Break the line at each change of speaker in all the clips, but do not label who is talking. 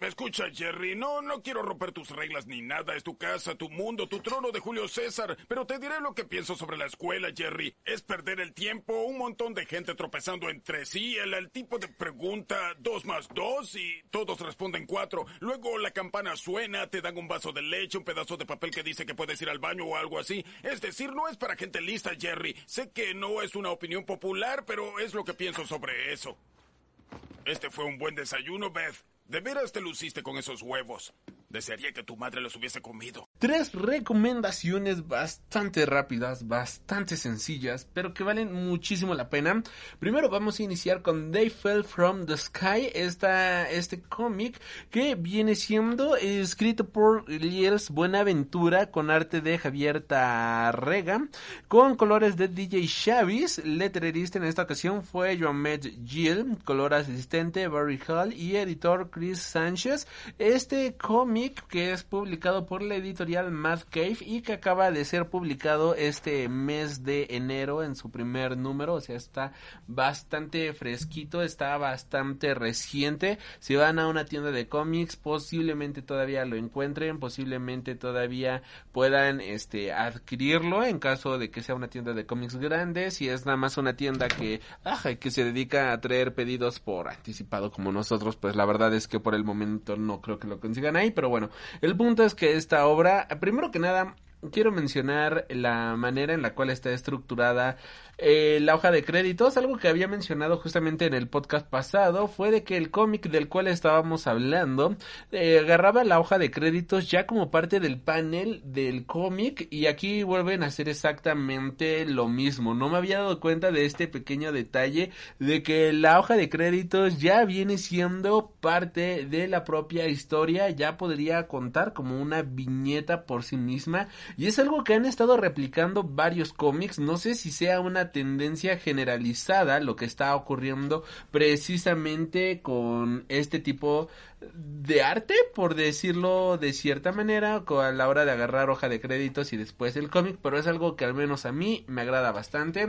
¿Me escucha, Jerry? No, no quiero romper tus reglas ni nada. Es tu casa, tu mundo, tu trono de Julio César. Pero te diré lo que pienso sobre la escuela, Jerry. Es perder el tiempo, un montón de gente tropezando entre sí, el, tipo de pregunta dos más dos y todos responden cuatro. Luego la campana suena, te dan un vaso de leche, un pedazo de papel que dice que puedes ir al baño o algo así. Es decir, no es para gente lista, Jerry. Sé que no es una opinión popular, pero es lo que pienso sobre eso. Este fue un buen desayuno, Beth. De veras te luciste con esos huevos. Desearía que tu madre los hubiese comido.
Tres recomendaciones bastante rápidas, bastante sencillas, pero que valen muchísimo la pena. Primero vamos a iniciar con They Fell From the Sky, esta, este cómic que viene siendo escrito por Liels Buenaventura con arte de Javier Tarrega, con colores de DJ Chavis. Letrerista en esta ocasión fue Joamet Gill, color asistente Barry Hall y editor Chris Sánchez. Este cómic que es publicado por la editorial Mad Cave y que acaba de ser publicado este mes de enero en su primer número, o sea, está bastante fresquito, está bastante reciente. Si van a una tienda de cómics, posiblemente todavía lo encuentren, posiblemente todavía puedan este adquirirlo en caso de que sea una tienda de cómics grande, si es nada más una tienda que que se dedica a traer pedidos por anticipado como nosotros, pues la verdad es que por el momento no creo que lo consigan ahí, pero bueno, el punto es que esta obra, primero que nada, quiero mencionar la manera en la cual está estructurada eh, la hoja de créditos, algo que había mencionado justamente en el podcast pasado, fue de que el cómic del cual estábamos hablando eh, agarraba la hoja de créditos ya como parte del panel del cómic y aquí vuelven a hacer exactamente lo mismo. No me había dado cuenta de este pequeño detalle de que la hoja de créditos ya viene siendo parte de la propia historia, ya podría contar como una viñeta por sí misma y es algo que han estado replicando varios cómics, no sé si sea una tendencia generalizada lo que está ocurriendo precisamente con este tipo de arte, por decirlo de cierta manera, a la hora de agarrar hoja de créditos y después el cómic, pero es algo que al menos a mí me agrada bastante.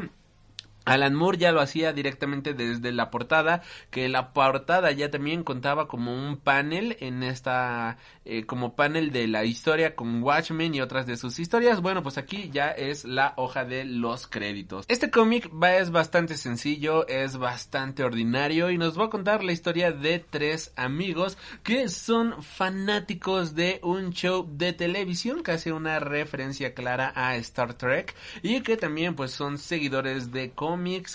Alan Moore ya lo hacía directamente desde la portada, que la portada ya también contaba como un panel en esta, eh, como panel de la historia con Watchmen y otras de sus historias. Bueno, pues aquí ya es la hoja de los créditos. Este cómic va, es bastante sencillo, es bastante ordinario y nos va a contar la historia de tres amigos que son fanáticos de un show de televisión que hace una referencia clara a Star Trek y que también pues son seguidores de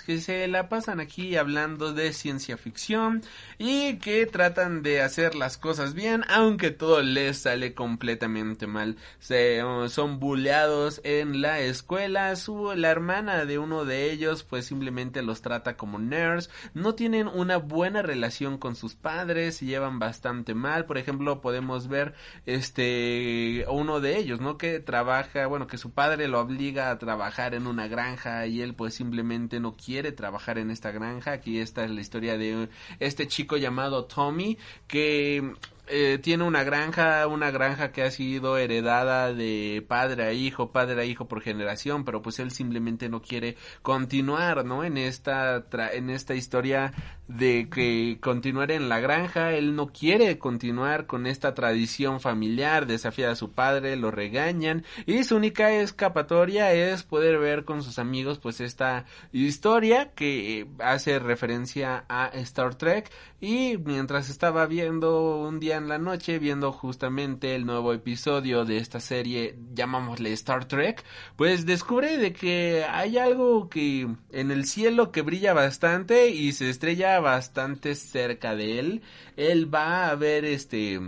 que se la pasan aquí hablando de ciencia ficción y que tratan de hacer las cosas bien, aunque todo les sale completamente mal. Se, uh, son bulleados en la escuela, su, la hermana de uno de ellos pues simplemente los trata como nerds, no tienen una buena relación con sus padres, se llevan bastante mal, por ejemplo podemos ver este uno de ellos, ¿no? Que trabaja, bueno, que su padre lo obliga a trabajar en una granja y él pues simplemente no quiere trabajar en esta granja. Aquí está la historia de este chico llamado Tommy que eh, tiene una granja, una granja que ha sido heredada de padre a hijo, padre a hijo por generación, pero pues él simplemente no quiere continuar, ¿no? En esta, en esta historia de que continuar en la granja, él no quiere continuar con esta tradición familiar, desafía a su padre, lo regañan y su única escapatoria es poder ver con sus amigos pues esta historia que hace referencia a Star Trek y mientras estaba viendo un día en la noche, viendo justamente el nuevo episodio de esta serie, llamámosle Star Trek, pues descubre de que hay algo que en el cielo que brilla bastante y se estrella bastante cerca de él. Él va a ver este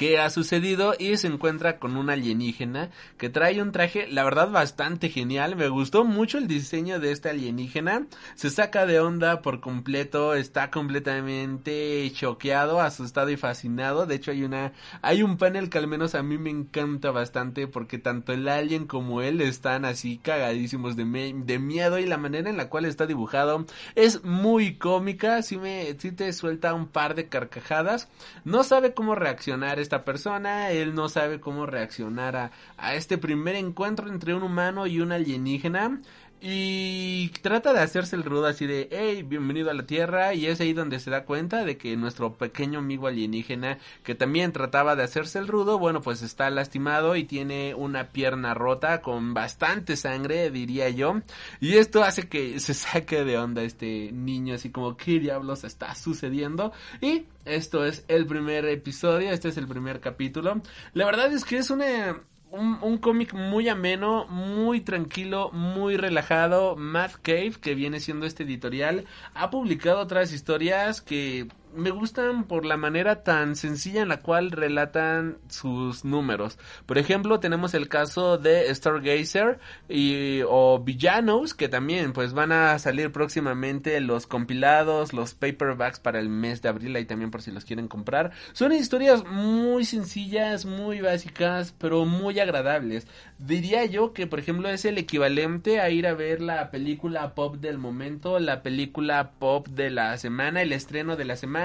qué ha sucedido y se encuentra con un alienígena que trae un traje, la verdad, bastante genial. Me gustó mucho el diseño de este alienígena. Se saca de onda por completo, está completamente choqueado, asustado y fascinado. De hecho, hay una, hay un panel que al menos a mí me encanta bastante porque tanto el alien como él están así cagadísimos de, de miedo y la manera en la cual está dibujado es muy cómica. Si me, si te suelta un par de carcajadas. No sabe cómo reaccionar esta persona, él no sabe cómo reaccionar a, a este primer encuentro entre un humano y un alienígena. Y trata de hacerse el rudo así de, hey, bienvenido a la Tierra. Y es ahí donde se da cuenta de que nuestro pequeño amigo alienígena, que también trataba de hacerse el rudo, bueno, pues está lastimado y tiene una pierna rota con bastante sangre, diría yo. Y esto hace que se saque de onda este niño, así como, ¿qué diablos está sucediendo? Y esto es el primer episodio, este es el primer capítulo. La verdad es que es una un, un cómic muy ameno, muy tranquilo, muy relajado. Matt Cave, que viene siendo este editorial, ha publicado otras historias que me gustan por la manera tan sencilla en la cual relatan sus números. Por ejemplo, tenemos el caso de Stargazer y o Villanos que también pues van a salir próximamente los compilados, los paperbacks para el mes de abril ahí también por si los quieren comprar. Son historias muy sencillas, muy básicas, pero muy agradables. Diría yo que por ejemplo es el equivalente a ir a ver la película pop del momento, la película pop de la semana, el estreno de la semana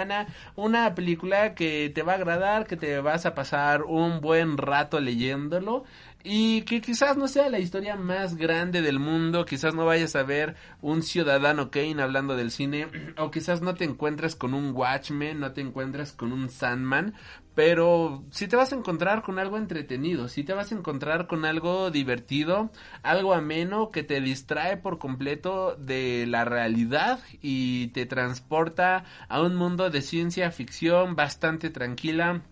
una película que te va a agradar, que te vas a pasar un buen rato leyéndolo y que quizás no sea la historia más grande del mundo, quizás no vayas a ver un ciudadano Kane hablando del cine, o quizás no te encuentres con un Watchmen, no te encuentres con un Sandman, pero si te vas a encontrar con algo entretenido, si te vas a encontrar con algo divertido, algo ameno que te distrae por completo de la realidad y te transporta a un mundo de ciencia ficción bastante tranquila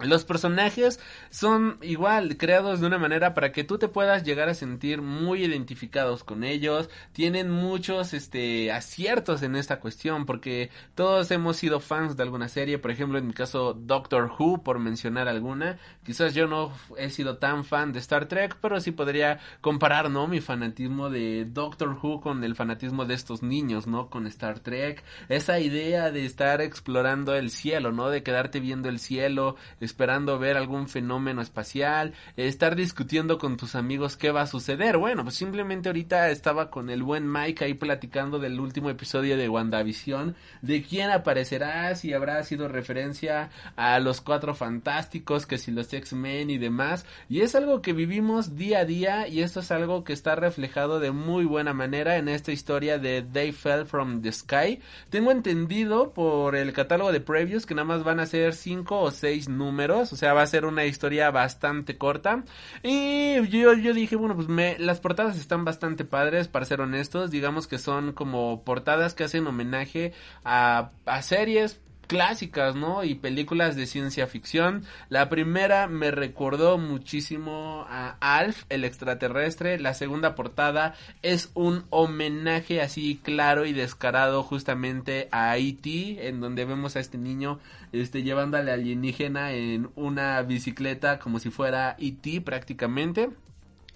los personajes son igual creados de una manera para que tú te puedas llegar a sentir muy identificados con ellos. Tienen muchos este aciertos en esta cuestión porque todos hemos sido fans de alguna serie, por ejemplo, en mi caso Doctor Who por mencionar alguna. Quizás yo no he sido tan fan de Star Trek, pero sí podría comparar, ¿no? mi fanatismo de Doctor Who con el fanatismo de estos niños, ¿no? con Star Trek, esa idea de estar explorando el cielo, ¿no? de quedarte viendo el cielo esperando ver algún fenómeno espacial, estar discutiendo con tus amigos qué va a suceder. Bueno, pues simplemente ahorita estaba con el buen Mike ahí platicando del último episodio de WandaVision, de quién aparecerá, si habrá sido referencia a los cuatro fantásticos, que si los X-Men y demás. Y es algo que vivimos día a día y esto es algo que está reflejado de muy buena manera en esta historia de They Fell from the Sky. Tengo entendido por el catálogo de previews que nada más van a ser cinco o seis números o sea, va a ser una historia bastante corta. Y yo, yo dije, bueno, pues me, las portadas están bastante padres, para ser honestos, digamos que son como portadas que hacen homenaje a, a series, clásicas, ¿no? Y películas de ciencia ficción. La primera me recordó muchísimo a Alf, el extraterrestre. La segunda portada es un homenaje así claro y descarado justamente a E.T., en donde vemos a este niño este, llevando al alienígena en una bicicleta como si fuera E.T. prácticamente.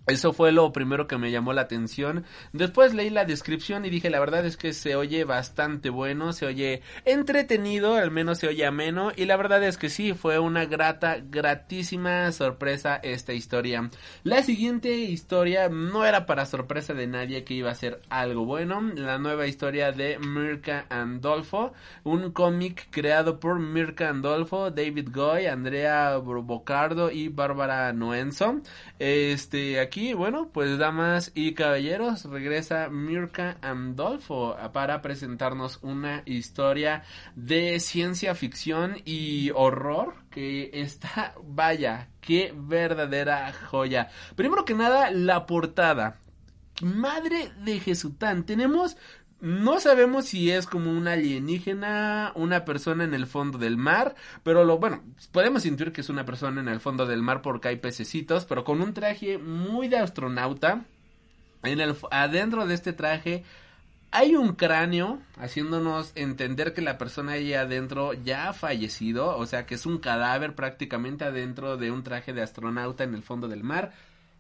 Eso fue lo primero que me llamó la atención. Después leí la descripción y dije, la verdad es que se oye bastante bueno, se oye entretenido, al menos se oye ameno. Y la verdad es que sí, fue una grata, gratísima sorpresa esta historia. La siguiente historia no era para sorpresa de nadie que iba a ser algo bueno. La nueva historia de Mirka Andolfo, un cómic creado por Mirka Andolfo, David Goy, Andrea Bocardo y Bárbara Noenzo. Este, bueno, pues damas y caballeros, regresa Mirka Andolfo para presentarnos una historia de ciencia ficción y horror que está, vaya, qué verdadera joya. Primero que nada, la portada. Madre de Jesután, tenemos no sabemos si es como un alienígena, una persona en el fondo del mar, pero lo bueno, podemos intuir que es una persona en el fondo del mar porque hay pececitos, pero con un traje muy de astronauta. En el adentro de este traje hay un cráneo haciéndonos entender que la persona ahí adentro ya ha fallecido, o sea que es un cadáver prácticamente adentro de un traje de astronauta en el fondo del mar.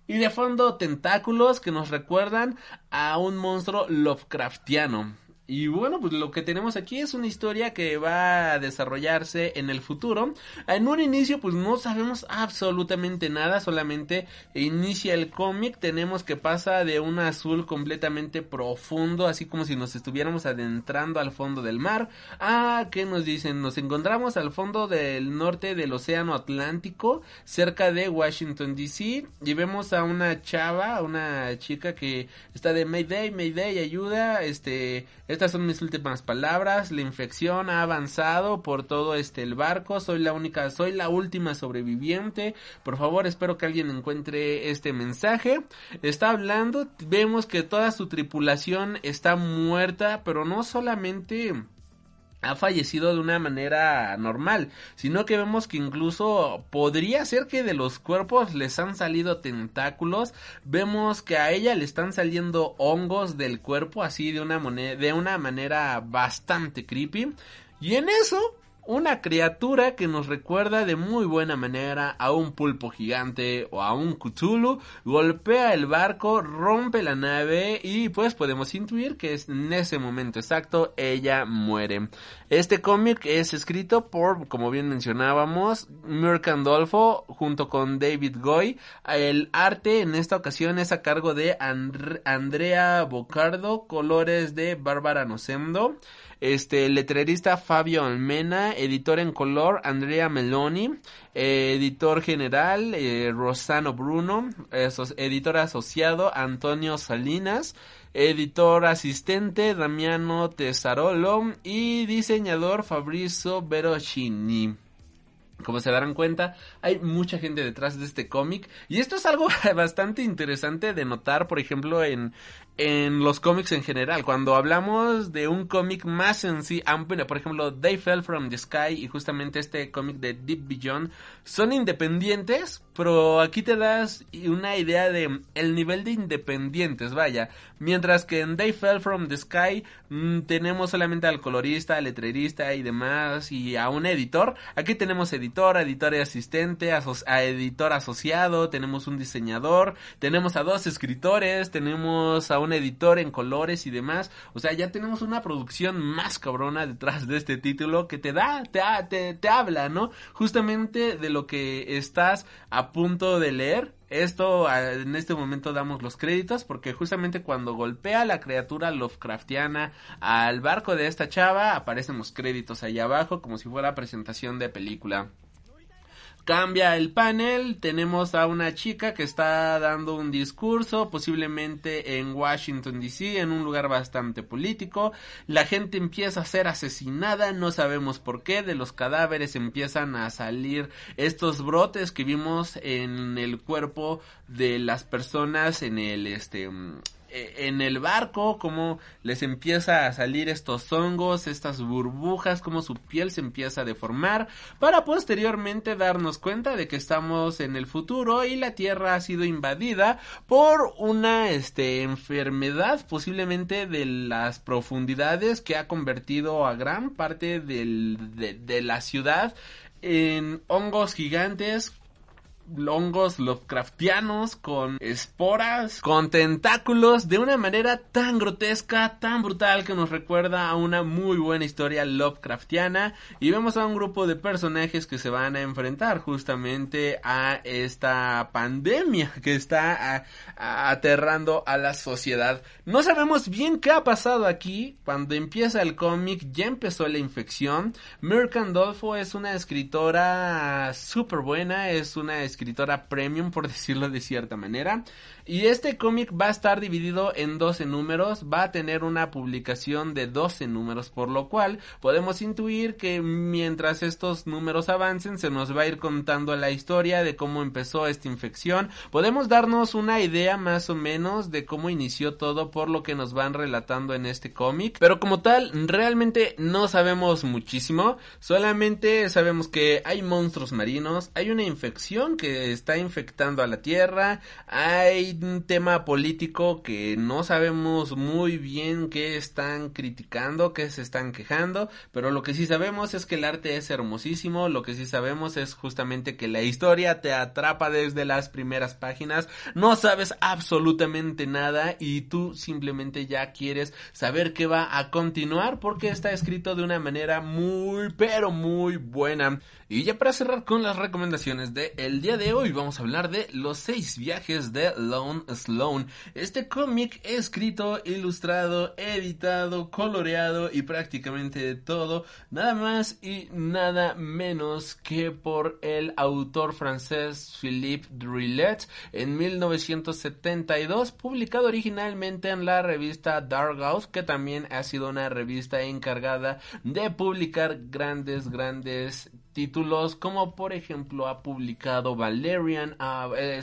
Y de fondo tentáculos que nos recuerdan a un monstruo Lovecraftiano. Y bueno, pues lo que tenemos aquí es una historia que va a desarrollarse en el futuro. En un inicio pues no sabemos absolutamente nada, solamente inicia el cómic, tenemos que pasa de un azul completamente profundo, así como si nos estuviéramos adentrando al fondo del mar, a que nos dicen, nos encontramos al fondo del norte del océano Atlántico, cerca de Washington DC, y vemos a una chava, una chica que está de Mayday, Mayday, ayuda, este, estas son mis últimas palabras. La infección ha avanzado por todo este el barco. Soy la única, soy la última sobreviviente. Por favor, espero que alguien encuentre este mensaje. Está hablando, vemos que toda su tripulación está muerta, pero no solamente ha fallecido de una manera normal, sino que vemos que incluso podría ser que de los cuerpos les han salido tentáculos, vemos que a ella le están saliendo hongos del cuerpo así de una, de una manera bastante creepy, y en eso una criatura que nos recuerda de muy buena manera a un pulpo gigante o a un Cthulhu, golpea el barco, rompe la nave y pues podemos intuir que en ese momento exacto ella muere. Este cómic es escrito por, como bien mencionábamos, Mirk Andolfo junto con David Goy. El arte en esta ocasión es a cargo de Andrea Bocardo, colores de Bárbara Nocendo este letrerista Fabio Almena, editor en color Andrea Meloni, editor general eh, Rosano Bruno, editor asociado Antonio Salinas, editor asistente Damiano Tesarolo y diseñador Fabrizio Verocini. Como se darán cuenta, hay mucha gente detrás de este cómic. Y esto es algo bastante interesante de notar, por ejemplo, en, en los cómics en general. Cuando hablamos de un cómic más en sí, por ejemplo, They Fell from the Sky y justamente este cómic de Deep Beyond, son independientes, pero aquí te das una idea de el nivel de independientes, vaya. Mientras que en They Fell from the Sky mm, tenemos solamente al colorista, al letrerista y demás y a un editor. Aquí tenemos editor, editor y asistente, a editor asociado, tenemos un diseñador, tenemos a dos escritores, tenemos a un editor en colores y demás. O sea, ya tenemos una producción más cabrona detrás de este título que te da, te, te, te habla, ¿no? Justamente de lo que estás a punto de leer. Esto en este momento damos los créditos porque justamente cuando golpea la criatura Lovecraftiana al barco de esta chava aparecen los créditos ahí abajo como si fuera presentación de película. Cambia el panel, tenemos a una chica que está dando un discurso, posiblemente en Washington DC, en un lugar bastante político. La gente empieza a ser asesinada, no sabemos por qué, de los cadáveres empiezan a salir estos brotes que vimos en el cuerpo de las personas en el este eh, en el barco, cómo les empieza a salir estos hongos, estas burbujas, cómo su piel se empieza a deformar, para posteriormente darnos cuenta de que estamos en el futuro y la Tierra ha sido invadida por una este, enfermedad posiblemente de las profundidades que ha convertido a gran parte del, de, de la ciudad en hongos gigantes hongos Lovecraftianos con esporas, con tentáculos, de una manera tan grotesca, tan brutal que nos recuerda a una muy buena historia Lovecraftiana. Y vemos a un grupo de personajes que se van a enfrentar justamente a esta pandemia que está aterrando a la sociedad. No sabemos bien qué ha pasado aquí. Cuando empieza el cómic ya empezó la infección. Mirka Andolfo es una escritora súper buena, es una escritora premium por decirlo de cierta manera. Y este cómic va a estar dividido en 12 números, va a tener una publicación de 12 números, por lo cual podemos intuir que mientras estos números avancen se nos va a ir contando la historia de cómo empezó esta infección. Podemos darnos una idea más o menos de cómo inició todo por lo que nos van relatando en este cómic, pero como tal realmente no sabemos muchísimo, solamente sabemos que hay monstruos marinos, hay una infección que está infectando a la Tierra, hay un tema político que no sabemos muy bien qué están criticando, qué se están quejando, pero lo que sí sabemos es que el arte es hermosísimo, lo que sí sabemos es justamente que la historia te atrapa desde las primeras páginas, no sabes absolutamente nada y tú simplemente ya quieres saber qué va a continuar porque está escrito de una manera muy pero muy buena. Y ya para cerrar con las recomendaciones de día de hoy vamos a hablar de Los seis viajes de Sloan. Este cómic escrito, ilustrado, editado, coloreado y prácticamente todo, nada más y nada menos que por el autor francés Philippe Drillet en 1972, publicado originalmente en la revista Dark House, que también ha sido una revista encargada de publicar grandes, grandes títulos como por ejemplo ha publicado Valerian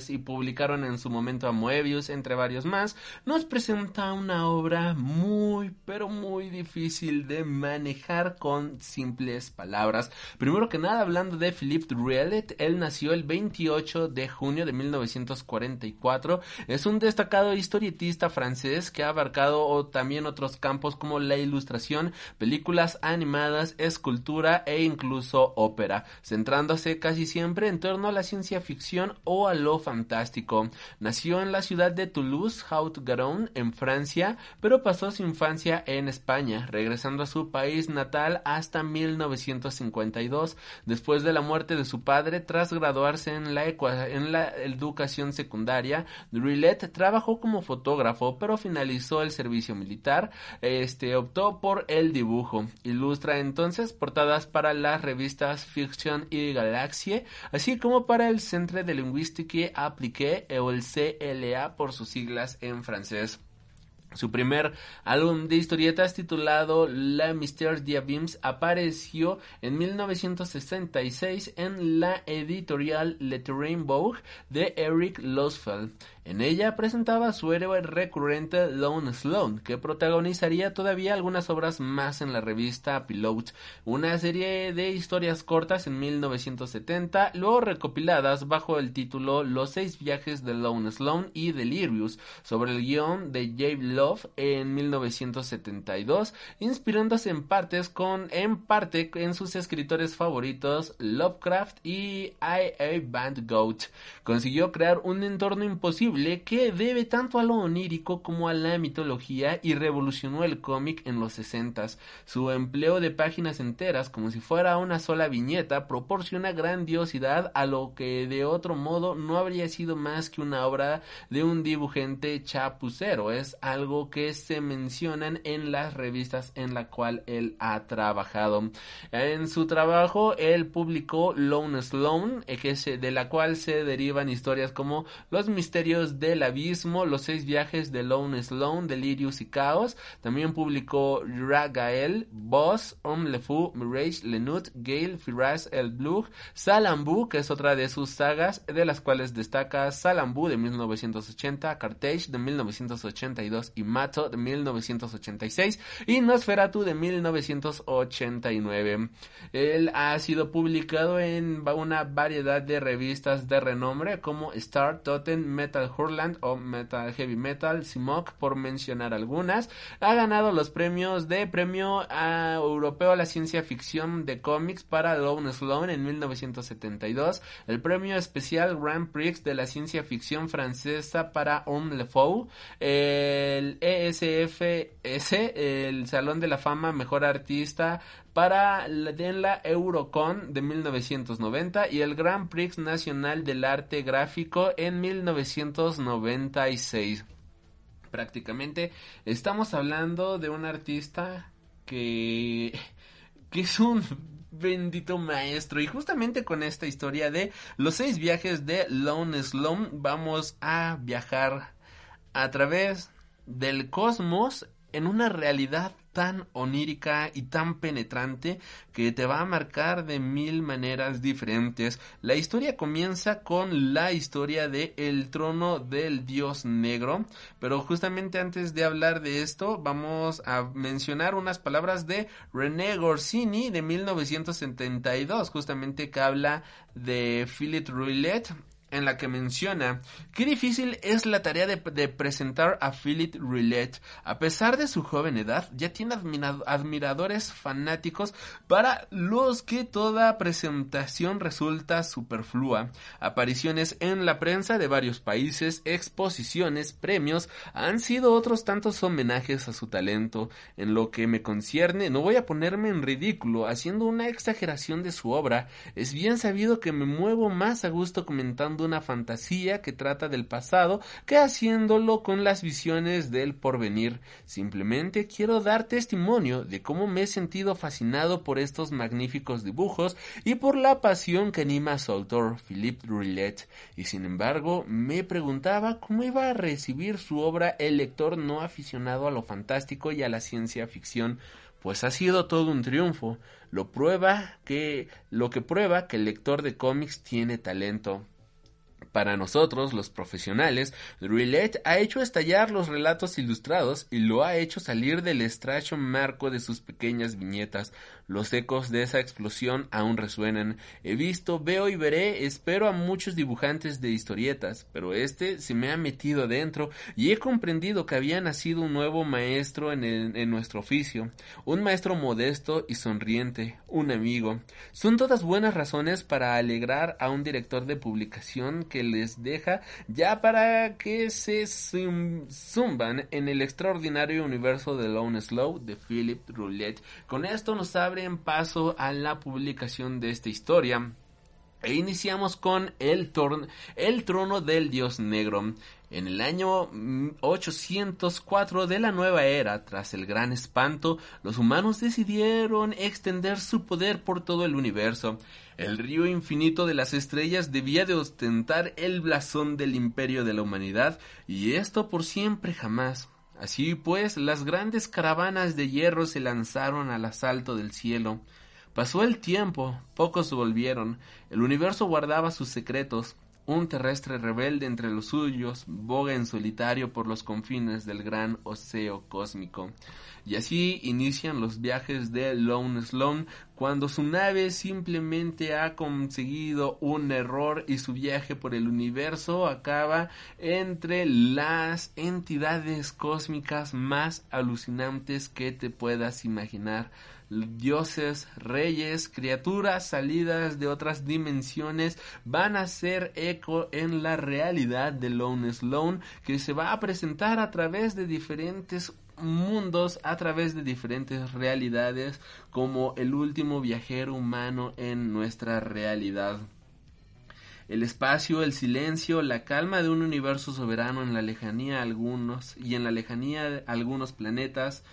y publicaron en su momento a Moebius entre varios más. Nos presenta una obra muy pero muy difícil de manejar con simples palabras. Primero que nada hablando de Philippe Druillet él nació el 28 de junio de 1944 es un destacado historietista francés que ha abarcado también otros campos como la ilustración películas animadas escultura e incluso ópera centrándose casi siempre en torno a la ciencia ficción o a lo fantástico. Nació en la ciudad de Toulouse, Haute-Garonne, en Francia, pero pasó su infancia en España, regresando a su país natal hasta 1952, después de la muerte de su padre tras graduarse en la, educación secundaria. Drillet trabajó como fotógrafo, pero finalizó el servicio militar. Este optó por el dibujo. Ilustra entonces portadas para las revistas Fiction y Galaxie, así como para el Centre de Linguistique Appliquée o el CLA por sus siglas en francés. Su primer álbum de historietas titulado La Mystère d'Abims apareció en 1966 en la editorial Le Rainbow de Eric Losfeld. En ella presentaba a su héroe recurrente Lone Sloan, que protagonizaría todavía algunas obras más en la revista Pilote, una serie de historias cortas en 1970, luego recopiladas bajo el título Los seis viajes de Lone Sloan y Delirious, sobre el guion de Jave Love en 1972, inspirándose en partes con en parte en sus escritores favoritos Lovecraft y I.A. Band Goat. Consiguió crear un entorno imposible que debe tanto a lo onírico como a la mitología y revolucionó el cómic en los 60 Su empleo de páginas enteras como si fuera una sola viñeta proporciona grandiosidad a lo que de otro modo no habría sido más que una obra de un dibujante chapucero. Es algo que se mencionan en las revistas en la cual él ha trabajado. En su trabajo él publicó Lone Sloan, eh, de la cual se derivan historias como Los misterios del Abismo, Los seis viajes de Lone Sloan, Delirious y Caos. También publicó Ragael, Boss, Homme le Fou, Mirage, Lenut, Gale, Firaz, El Blue, Salambu, que es otra de sus sagas, de las cuales destaca Salambu de 1980, Cartage de 1982 y Mato de 1986 y Nosferatu de 1989. Él ha sido publicado en una variedad de revistas de renombre como Star, Totem, Metal Hurland o Metal Heavy Metal, Simok, por mencionar algunas. Ha ganado los premios de Premio a Europeo a la Ciencia Ficción de Cómics para Lone Sloan en 1972, el Premio Especial Grand Prix de la Ciencia Ficción Francesa para Homme Le Fou, el ESFS, el Salón de la Fama Mejor Artista para la, Eurocon de 1990 y el Grand Prix Nacional del Arte Gráfico en 1996. Prácticamente estamos hablando de un artista que, que es un bendito maestro. Y justamente con esta historia de los seis viajes de Lone Sloan vamos a viajar a través del cosmos en una realidad tan onírica y tan penetrante que te va a marcar de mil maneras diferentes. La historia comienza con la historia de El trono del dios negro, pero justamente antes de hablar de esto vamos a mencionar unas palabras de René Gorsini de 1972, justamente que habla de Philip Roulette en la que menciona qué difícil es la tarea de, presentar a Philip Roulette. A pesar de su joven edad, ya tiene admiradores fanáticos para los que toda presentación resulta superflua. Apariciones en la prensa de varios países, exposiciones, premios, han sido otros tantos homenajes a su talento. En lo que me concierne, no voy a ponerme en ridículo haciendo una exageración de su obra. Es bien sabido que me muevo más a gusto comentando una fantasía que trata del pasado que haciéndolo con las visiones del porvenir. Simplemente quiero dar testimonio de cómo me he sentido fascinado por estos magníficos dibujos y por la pasión que anima a su autor, Philippe Roulet. Y sin embargo, me preguntaba cómo iba a recibir su obra el lector no aficionado a lo fantástico y a la ciencia ficción pues ha sido todo un triunfo. Lo prueba que lo que prueba que el lector de cómics tiene talento. Para nosotros, los profesionales, Roulet ha hecho estallar los relatos ilustrados y lo ha hecho salir del estrecho marco de sus pequeñas viñetas. Los ecos de esa explosión aún resuenan. He visto, veo y veré, espero a muchos dibujantes de historietas, pero este se me ha metido dentro y he comprendido que había nacido un nuevo maestro en, nuestro oficio, un maestro modesto y sonriente, un amigo. Son todas buenas razones para alegrar a un director de publicación que les deja ya para que se zumban en el extraordinario universo de Lone Slow de Philip Roulette. Con esto nos abren paso a la publicación de esta historia. E iniciamos con el, el trono del dios negro. En el año 804 de la nueva era, tras el gran espanto, los humanos decidieron extender su poder por todo el universo. El río infinito de las estrellas debía de ostentar el blasón del imperio de la humanidad, y esto por siempre jamás. Así pues, las grandes caravanas de hierro se lanzaron al asalto del cielo. Pasó el tiempo, pocos volvieron, el universo guardaba sus secretos, un terrestre rebelde entre los suyos boga en solitario por los confines del gran océano cósmico. Y así inician los viajes de Lone Sloan cuando su nave simplemente ha conseguido un error y su viaje por el universo acaba entre las entidades cósmicas más alucinantes que te puedas imaginar dioses, reyes, criaturas salidas de otras dimensiones van a hacer eco en la realidad de Lone Sloan que se va a presentar a través de diferentes mundos a través de diferentes realidades como el último viajero humano en nuestra realidad. El espacio, el silencio, la calma de un universo soberano en la lejanía algunos y en la lejanía de algunos planetas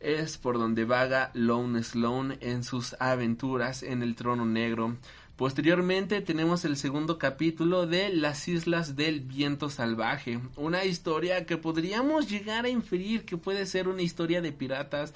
es por donde vaga Lone Sloan en sus aventuras en el trono negro. Posteriormente tenemos el segundo capítulo de Las Islas del Viento Salvaje, una historia que podríamos llegar a inferir que puede ser una historia de piratas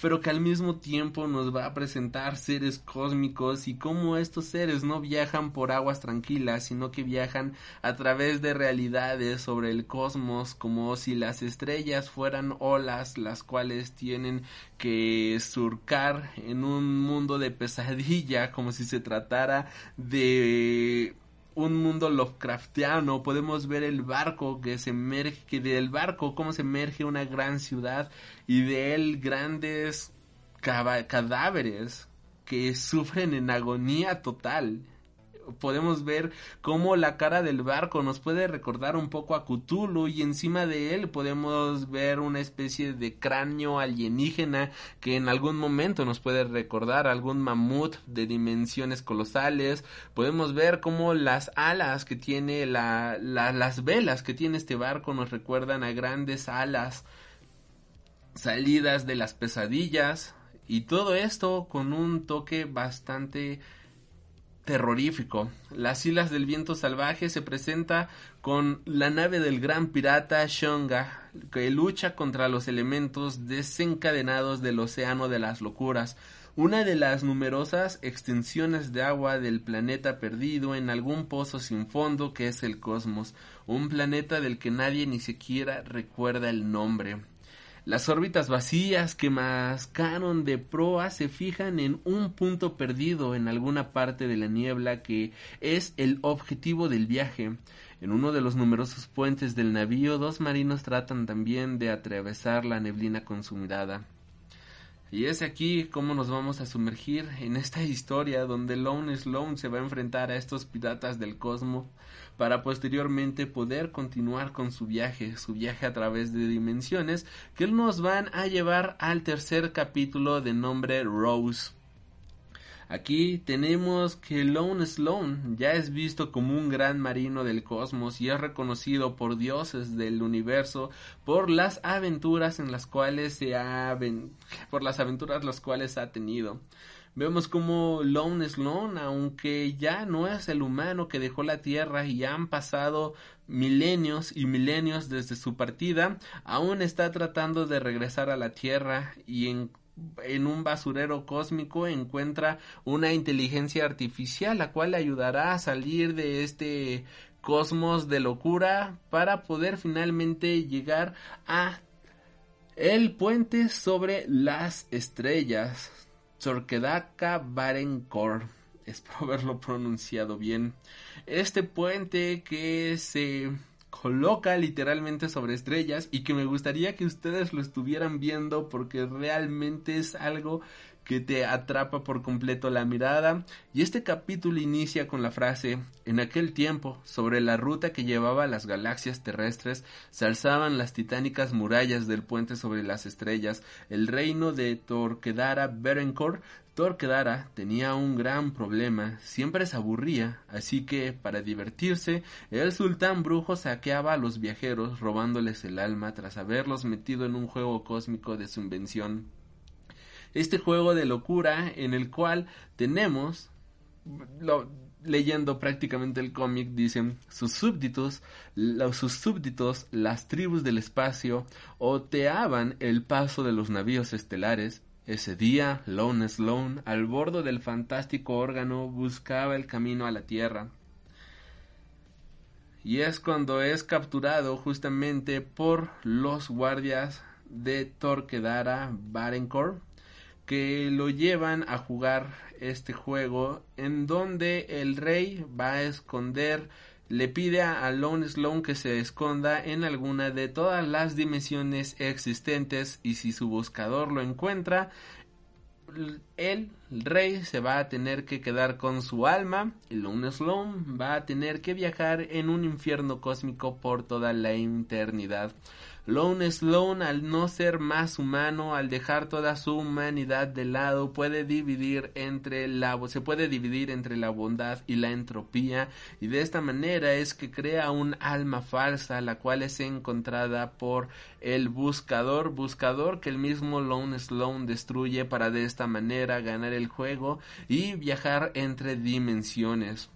pero que al mismo tiempo nos va a presentar seres cósmicos y cómo estos seres no viajan por aguas tranquilas, sino que viajan a través de realidades sobre el cosmos, como si las estrellas fueran olas, las cuales tienen que surcar en un mundo de pesadilla, como si se tratara de un mundo Lovecraftiano, podemos ver el barco que se emerge, que del barco cómo se emerge una gran ciudad y de él grandes cadáveres que sufren en agonía total podemos ver cómo la cara del barco nos puede recordar un poco a Cthulhu y encima de él podemos ver una especie de cráneo alienígena que en algún momento nos puede recordar algún mamut de dimensiones colosales. Podemos ver cómo las alas que tiene la, las velas que tiene este barco nos recuerdan a grandes alas salidas de las pesadillas y todo esto con un toque bastante terrorífico. Las Islas del Viento Salvaje se presenta con la nave del gran pirata Shonga, que lucha contra los elementos desencadenados del océano de las locuras, una de las numerosas extensiones de agua del planeta perdido en algún pozo sin fondo que es el cosmos, un planeta del que nadie ni siquiera recuerda el nombre. Las órbitas vacías que mascaron de proa se fijan en un punto perdido en alguna parte de la niebla que es el objetivo del viaje. En uno de los numerosos puentes del navío, dos marinos tratan también de atravesar la neblina con. Y es aquí cómo nos vamos a sumergir en esta historia donde Lone Sloan se va a enfrentar a estos piratas del cosmos para posteriormente poder continuar con su viaje, su viaje a través de dimensiones que nos van a llevar al tercer capítulo de nombre Rose. Aquí tenemos que Lone Sloan ya es visto como un gran marino del cosmos y es reconocido por dioses del universo por las aventuras en las cuales se ha por las aventuras las cuales ha tenido. Vemos como Lone Sloan, aunque ya no es el humano que dejó la Tierra y han pasado milenios y milenios desde su partida, aún está tratando de regresar a la Tierra y en en un basurero cósmico encuentra una inteligencia artificial la cual le ayudará a salir de este cosmos de locura para poder finalmente llegar a el puente sobre las estrellas Torquedaka Barenkor espero haberlo pronunciado bien. Este puente que se coloca literalmente sobre estrellas y que me gustaría que ustedes lo estuvieran viendo porque realmente es algo que te atrapa por completo la mirada. Y este capítulo inicia con la frase en aquel tiempo sobre la ruta que llevaba a las galaxias terrestres se alzaban las titánicas murallas del puente sobre las estrellas. El reino de Torquedara Berencor Torquedara tenía un gran problema, siempre se aburría, así que, para divertirse, el sultán brujo saqueaba a los viajeros robándoles el alma tras haberlos metido en un juego cósmico de su invención. Este juego de locura en el cual tenemos, leyendo prácticamente el cómic, dicen sus súbditos, sus súbditos, las tribus del espacio, oteaban el paso de los navíos estelares ese día, Lone Sloan, al bordo del fantástico órgano, buscaba el camino a la Tierra. Y es cuando es capturado justamente por los guardias de Torquedara Barencor que lo llevan a jugar este juego en donde el rey va a esconder le pide a Lone Sloan que se esconda en alguna de todas las dimensiones existentes y si su buscador lo encuentra, el rey se va a tener que quedar con su alma y Lone Sloan va a tener que viajar en un infierno cósmico por toda la eternidad. Lone Sloan, al no ser más humano, al dejar toda su humanidad de lado, puede dividir entre la, se puede dividir entre la bondad y la entropía, y de esta manera es que crea un alma falsa, la cual es encontrada por el buscador, buscador que el mismo Lone Sloan destruye para de esta manera ganar el juego y viajar entre dimensiones.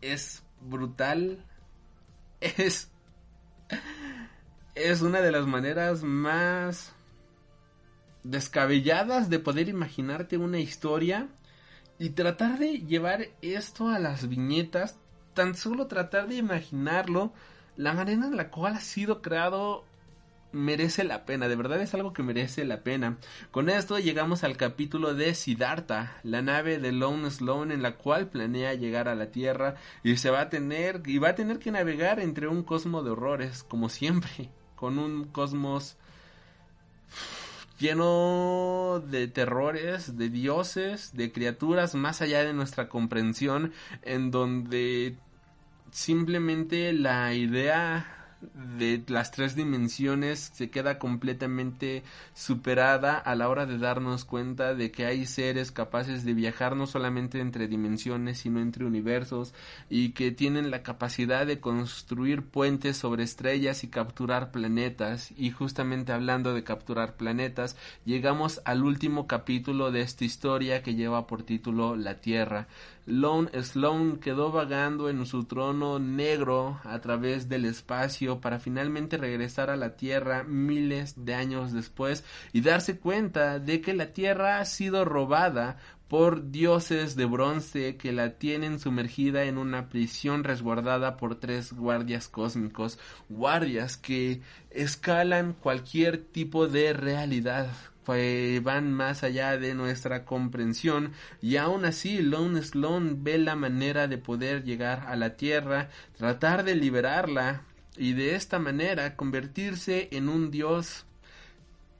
Es brutal. Es es una de las maneras más descabelladas de poder imaginarte una historia y tratar de llevar esto a las viñetas, tan solo tratar de imaginarlo, la manera en la cual ha sido creado merece la pena, de verdad es algo que merece la pena. Con esto llegamos al capítulo de Siddhartha, la nave de Lone Sloan en la cual planea llegar a la Tierra y se va a tener y va a tener que navegar entre un cosmo de horrores, como siempre con un cosmos lleno de terrores, de dioses, de criaturas más allá de nuestra comprensión, en donde simplemente la idea de las tres dimensiones se queda completamente superada a la hora de darnos cuenta de que hay seres capaces de viajar no solamente entre dimensiones sino entre universos y que tienen la capacidad de construir puentes sobre estrellas y capturar planetas. Y justamente hablando de capturar planetas llegamos al último capítulo de esta historia que lleva por título La Tierra Lone Sloan quedó vagando en su trono negro a través del espacio para finalmente regresar a la Tierra miles de años después y darse cuenta de que la Tierra ha sido robada por dioses de bronce que la tienen sumergida en una prisión resguardada por tres guardias cósmicos, guardias que escalan cualquier tipo de realidad, van más allá de nuestra comprensión y aún así Lone Sloan ve la manera de poder llegar a la Tierra, tratar de liberarla y de esta manera convertirse en un dios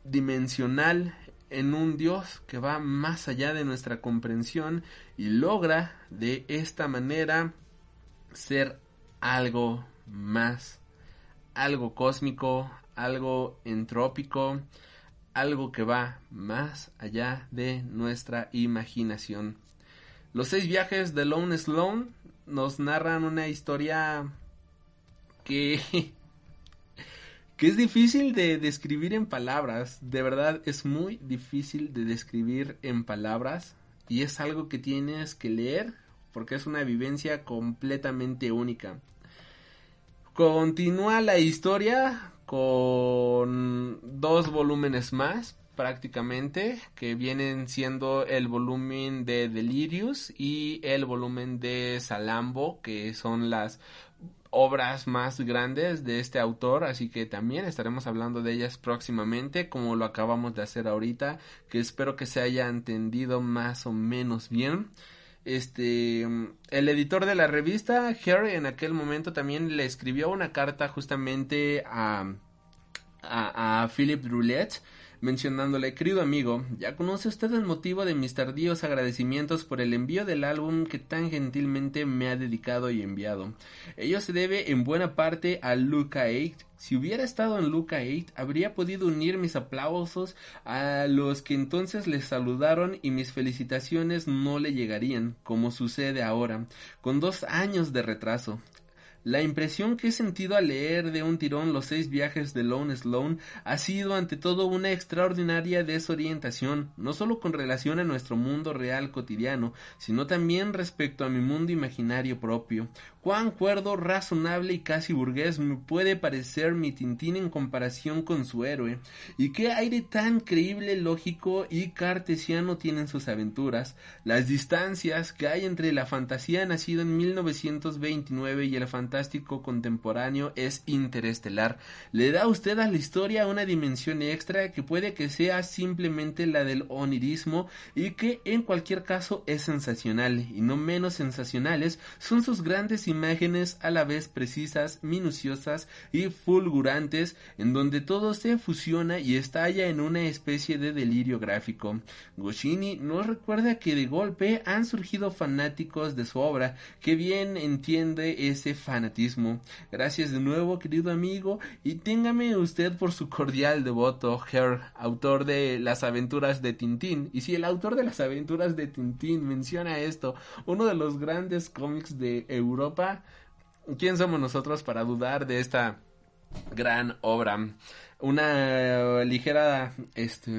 dimensional en un Dios que va más allá de nuestra comprensión y logra de esta manera ser algo más, algo cósmico, algo entrópico, algo que va más allá de nuestra imaginación. Los seis viajes de Lone Sloan nos narran una historia que que es difícil de describir en palabras, de verdad es muy difícil de describir en palabras y es algo que tienes que leer porque es una vivencia completamente única. Continúa la historia con dos volúmenes más prácticamente que vienen siendo el volumen de Delirious y el volumen de Salambo que son las obras más grandes de este autor, así que también estaremos hablando de ellas próximamente, como lo acabamos de hacer ahorita, que espero que se haya entendido más o menos bien. Este, el editor de la revista, Harry, en aquel momento también le escribió una carta justamente a, a, a Philip Roulette mencionándole, querido amigo, ya conoce usted el motivo de mis tardíos agradecimientos por el envío del álbum que tan gentilmente me ha dedicado y enviado. Ello se debe en buena parte a Luca 8. Si hubiera estado en Luca 8, habría podido unir mis aplausos a los que entonces le saludaron y mis felicitaciones no le llegarían, como sucede ahora, con dos años de retraso. La impresión que he sentido al leer de un tirón los seis viajes de Lone Sloan ha sido ante todo una extraordinaria desorientación, no solo con relación a nuestro mundo real cotidiano, sino también respecto a mi mundo imaginario propio. Cuán cuerdo, razonable y casi burgués me puede parecer mi Tintín en comparación con su héroe, y qué aire tan creíble, lógico y cartesiano tienen sus aventuras, las distancias que hay entre la fantasía nacida en 1929 y el fantástico contemporáneo es interestelar. Le da usted a la historia una dimensión extra que puede que sea simplemente la del onirismo y que en cualquier caso es sensacional, y no menos sensacionales son sus grandes imágenes a la vez precisas, minuciosas y fulgurantes, en donde todo se fusiona y estalla en una especie de delirio gráfico. Goscinny nos recuerda que de golpe han surgido fanáticos de su obra, que bien entiende ese fanatismo. Gracias de nuevo, querido amigo, y téngame usted por su cordial devoto, Herr, autor de Las aventuras de Tintín. Y si el autor de Las aventuras de Tintín menciona esto, uno de los grandes cómics de Europa, ¿quién somos nosotros para dudar de esta gran obra? Una ligera este,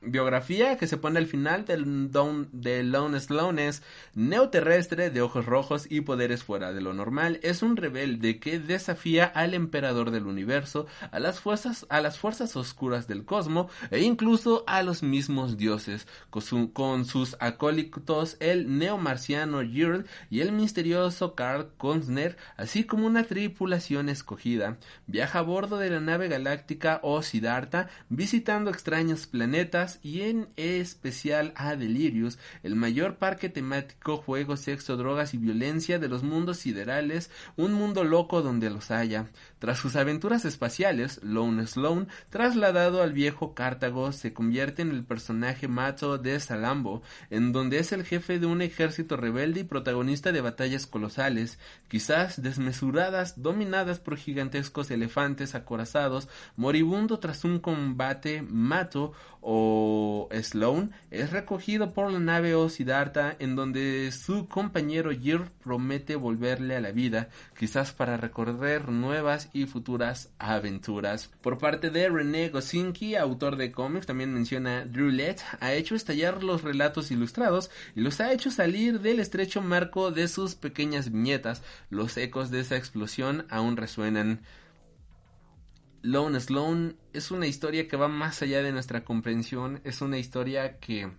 biografía que se pone al final del don, de Lone Sloan es neoterrestre de ojos rojos y poderes fuera de lo normal. Es un rebelde que desafía al emperador del universo, a las fuerzas, a las fuerzas oscuras del cosmos e incluso a los mismos dioses, con, sus acólitos el neomarciano Girl y el misterioso Karl Konsner, así como una tripulación escogida. Viaja a bordo de la nave galáctica o Siddhartha, visitando extraños planetas y en especial a Delirious, el mayor parque temático juego, sexo, drogas y violencia de los mundos siderales, un mundo loco donde los haya. Tras sus aventuras espaciales, Lone Sloan, trasladado al viejo Cartago, se convierte en el personaje macho de Salambo, en donde es el jefe de un ejército rebelde y protagonista de batallas colosales, quizás desmesuradas, dominadas por gigantescos elefantes acorazados, moribundo tras un combate, Mato o Sloan es recogido por la nave Osidarta en donde su compañero Jir promete volverle a la vida, quizás para recorrer nuevas y futuras aventuras. Por parte de René Gosinski, autor de cómics, también menciona Drew ha hecho estallar los relatos ilustrados y los ha hecho salir del estrecho marco de sus pequeñas viñetas. Los ecos de esa explosión aún resuenan. Lone Sloan es una historia que va más allá de nuestra comprensión, es una historia que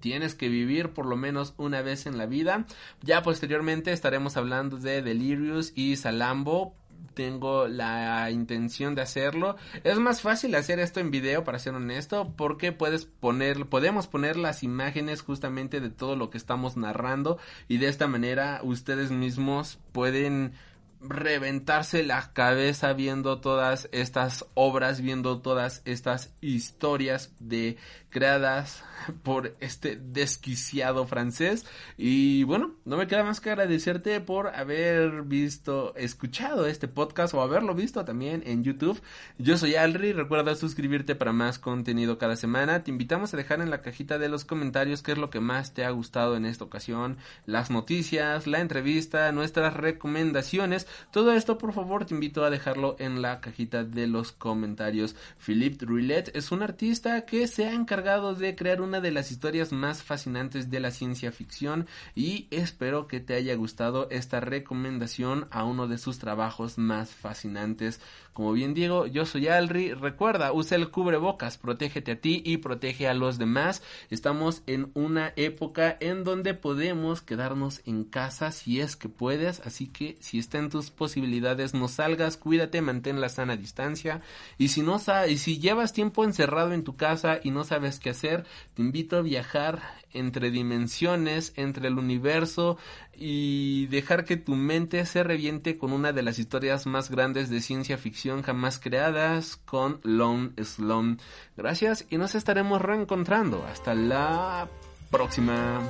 tienes que vivir por lo menos una vez en la vida. Ya posteriormente estaremos hablando de Delirious y Salambo. Tengo la intención de hacerlo. Es más fácil hacer esto en video, para ser honesto, porque puedes poner, podemos poner las imágenes justamente de todo lo que estamos narrando y de esta manera ustedes mismos pueden reventarse la cabeza viendo todas estas obras, viendo todas estas historias de creadas por este desquiciado francés. Y bueno, no me queda más que agradecerte por haber visto, escuchado este podcast o haberlo visto también en YouTube. Yo soy Alri, recuerda suscribirte para más contenido cada semana. Te invitamos a dejar en la cajita de los comentarios qué es lo que más te ha gustado en esta ocasión, las noticias, la entrevista, nuestras recomendaciones. Todo esto, por favor, te invito a dejarlo en la cajita de los comentarios. Philippe Drouillet es un artista que se ha encargado de crear una de las historias más fascinantes de la ciencia ficción y espero que te haya gustado esta recomendación a uno de sus trabajos más fascinantes. Como bien digo, yo soy Alri, recuerda, usa el cubrebocas, protégete a ti y protege a los demás. Estamos en una época en donde podemos quedarnos en casa si es que puedes, así que si está en tus posibilidades no salgas, cuídate, mantén la sana distancia. Y si no y si llevas tiempo encerrado en tu casa y no sabes qué hacer, te invito a viajar entre dimensiones, entre el universo y dejar que tu mente se reviente con una de las historias más grandes de ciencia ficción jamás creadas con Lone Sloan. Gracias y nos estaremos reencontrando. Hasta la próxima.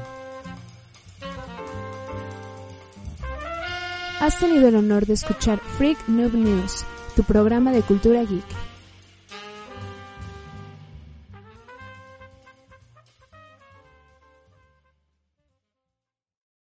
Has tenido el honor de escuchar Freak Noob News, tu programa de cultura geek.